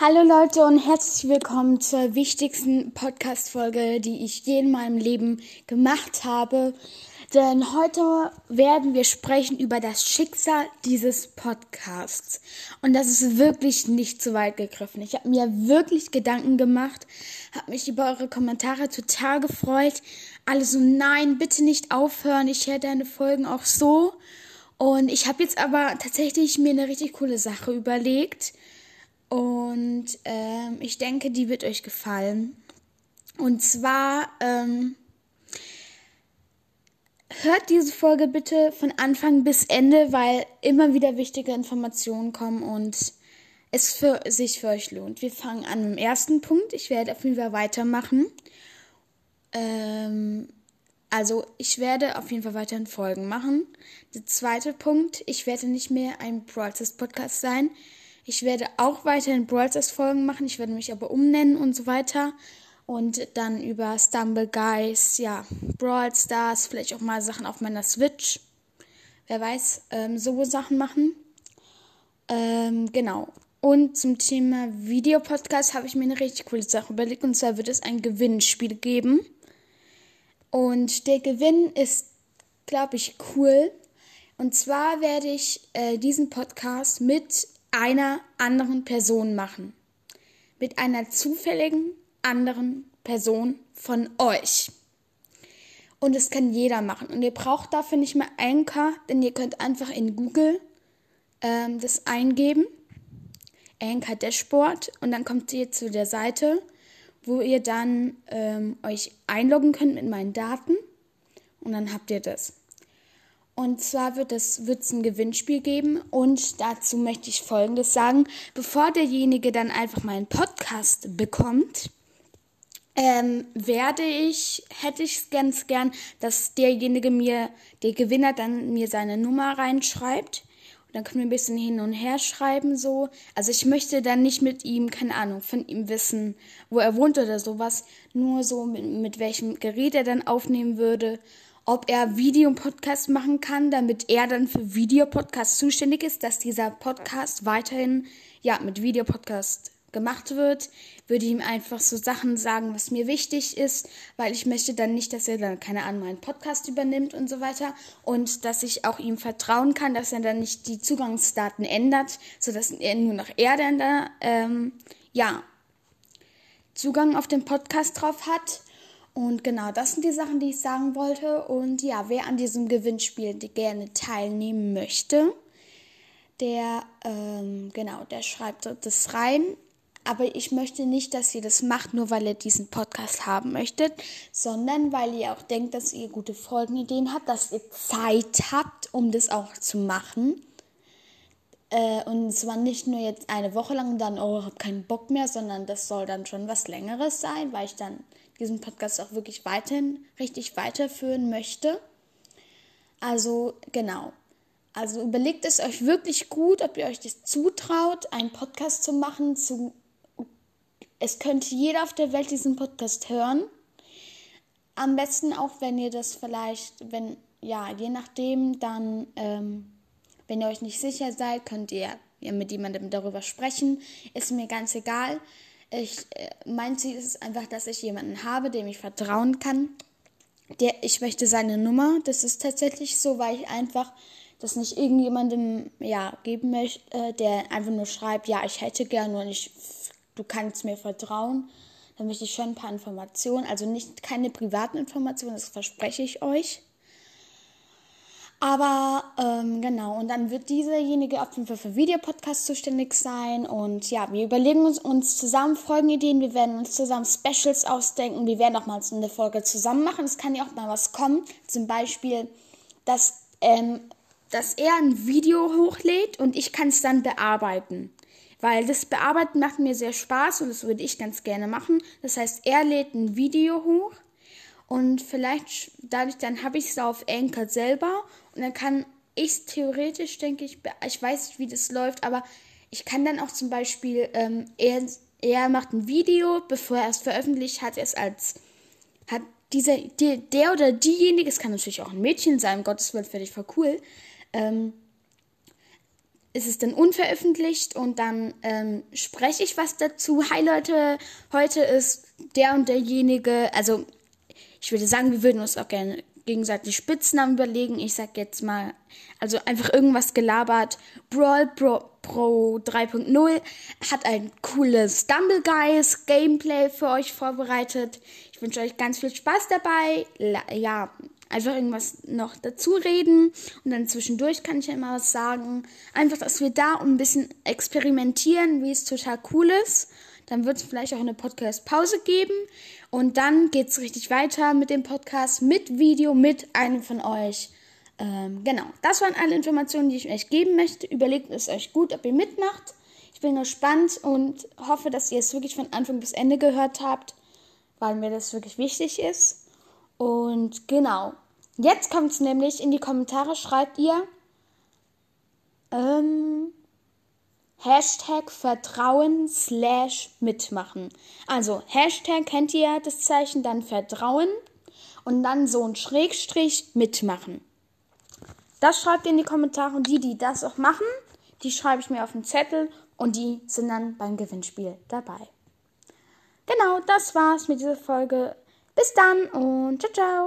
Hallo Leute und herzlich willkommen zur wichtigsten Podcast-Folge, die ich je in meinem Leben gemacht habe. Denn heute werden wir sprechen über das Schicksal dieses Podcasts. Und das ist wirklich nicht zu weit gegriffen. Ich habe mir wirklich Gedanken gemacht, habe mich über eure Kommentare total gefreut. Alle so, nein, bitte nicht aufhören, ich höre deine Folgen auch so. Und ich habe jetzt aber tatsächlich mir eine richtig coole Sache überlegt und ähm, ich denke, die wird euch gefallen. Und zwar ähm, hört diese Folge bitte von Anfang bis Ende, weil immer wieder wichtige Informationen kommen und es für sich für euch lohnt. Wir fangen an mit dem ersten Punkt. Ich werde auf jeden Fall weitermachen. Ähm, also ich werde auf jeden Fall weiterhin Folgen machen. Der zweite Punkt, ich werde nicht mehr ein Broadcast Podcast sein. Ich werde auch weiterhin Brawl Stars Folgen machen. Ich werde mich aber umnennen und so weiter. Und dann über Stumble Guys, ja, Brawl Stars, vielleicht auch mal Sachen auf meiner Switch. Wer weiß, ähm, so Sachen machen. Ähm, genau. Und zum Thema Videopodcast habe ich mir eine richtig coole Sache überlegt. Und zwar wird es ein Gewinnspiel geben. Und der Gewinn ist, glaube ich, cool. Und zwar werde ich äh, diesen Podcast mit einer anderen Person machen. Mit einer zufälligen anderen Person von euch. Und das kann jeder machen. Und ihr braucht dafür nicht mehr Anchor, denn ihr könnt einfach in Google ähm, das eingeben. Anchor Dashboard. Und dann kommt ihr zu der Seite, wo ihr dann ähm, euch einloggen könnt mit meinen Daten. Und dann habt ihr das. Und zwar wird es wird's ein Gewinnspiel geben und dazu möchte ich Folgendes sagen. Bevor derjenige dann einfach meinen Podcast bekommt, ähm, werde ich, hätte ich ganz gern, dass derjenige mir, der Gewinner dann mir seine Nummer reinschreibt. Und dann können wir ein bisschen hin und her schreiben so. Also ich möchte dann nicht mit ihm, keine Ahnung, von ihm wissen, wo er wohnt oder sowas. Nur so mit, mit welchem Gerät er dann aufnehmen würde ob er Videopodcast machen kann, damit er dann für Videopodcast zuständig ist, dass dieser Podcast weiterhin ja mit Videopodcast gemacht wird, würde ihm einfach so Sachen sagen, was mir wichtig ist, weil ich möchte dann nicht, dass er dann keine Ahnung meinen Podcast übernimmt und so weiter. Und dass ich auch ihm vertrauen kann, dass er dann nicht die Zugangsdaten ändert, so dass er nur noch er dann da ähm, ja Zugang auf den Podcast drauf hat und genau, das sind die Sachen, die ich sagen wollte. Und ja, wer an diesem Gewinnspiel gerne teilnehmen möchte, der, ähm, genau, der schreibt das rein. Aber ich möchte nicht, dass ihr das macht, nur weil ihr diesen Podcast haben möchtet, sondern weil ihr auch denkt, dass ihr gute Folgenideen habt, dass ihr Zeit habt, um das auch zu machen. Äh, und zwar nicht nur jetzt eine Woche lang dann, oh, ich habe keinen Bock mehr, sondern das soll dann schon was Längeres sein, weil ich dann diesen Podcast auch wirklich weiterhin richtig weiterführen möchte. Also genau. Also überlegt es euch wirklich gut, ob ihr euch das zutraut, einen Podcast zu machen. Zu es könnte jeder auf der Welt diesen Podcast hören. Am besten auch, wenn ihr das vielleicht, wenn, ja, je nachdem, dann, ähm, wenn ihr euch nicht sicher seid, könnt ihr mit jemandem darüber sprechen. Ist mir ganz egal. Ich, äh, mein Ziel ist einfach, dass ich jemanden habe, dem ich vertrauen kann. Der, ich möchte seine Nummer. Das ist tatsächlich so, weil ich einfach das nicht irgendjemandem ja, geben möchte, äh, der einfach nur schreibt, ja, ich hätte gerne und ich, du kannst mir vertrauen. Dann möchte ich schon ein paar Informationen, also nicht keine privaten Informationen, das verspreche ich euch. Aber ähm, genau, und dann wird dieserjenige auf jeden Fall für Videopodcast zuständig sein. Und ja, wir überlegen uns, uns zusammen Folgenideen, wir werden uns zusammen Specials ausdenken, wir werden auch mal eine Folge zusammen machen. Es kann ja auch mal was kommen. Zum Beispiel, dass, ähm, dass er ein Video hochlädt und ich kann es dann bearbeiten. Weil das Bearbeiten macht mir sehr Spaß und das würde ich ganz gerne machen. Das heißt, er lädt ein Video hoch und vielleicht dadurch dann habe ich es auf Anchor selber und dann kann ich es theoretisch, denke ich, ich weiß nicht, wie das läuft, aber ich kann dann auch zum Beispiel, ähm, er, er macht ein Video, bevor er es veröffentlicht, hat er es als, hat dieser, der, der oder diejenige, es kann natürlich auch ein Mädchen sein, Gottes Willen, finde ich voll cool, ähm, ist es dann unveröffentlicht und dann ähm, spreche ich was dazu. Hi Leute, heute ist der und derjenige, also ich würde sagen, wir würden uns auch gerne gegenseitig Spitznamen überlegen. Ich sag jetzt mal, also einfach irgendwas gelabert. Brawl Pro, Pro 3.0 hat ein cooles Stumble Guys Gameplay für euch vorbereitet. Ich wünsche euch ganz viel Spaß dabei. Ja, einfach irgendwas noch dazu reden und dann zwischendurch kann ich ja immer was sagen. Einfach, dass wir da ein bisschen experimentieren, wie es total cool ist. Dann wird es vielleicht auch eine Podcast-Pause geben und dann geht es richtig weiter mit dem Podcast, mit Video, mit einem von euch. Ähm, genau, das waren alle Informationen, die ich euch geben möchte. Überlegt es euch gut, ob ihr mitmacht. Ich bin gespannt und hoffe, dass ihr es wirklich von Anfang bis Ende gehört habt, weil mir das wirklich wichtig ist. Und genau, jetzt kommt es nämlich in die Kommentare, schreibt ihr, ähm, Hashtag Vertrauen slash mitmachen. Also Hashtag kennt ihr das Zeichen, dann Vertrauen und dann so ein Schrägstrich mitmachen. Das schreibt ihr in die Kommentare und die, die das auch machen, die schreibe ich mir auf den Zettel und die sind dann beim Gewinnspiel dabei. Genau, das war's mit dieser Folge. Bis dann und ciao, ciao.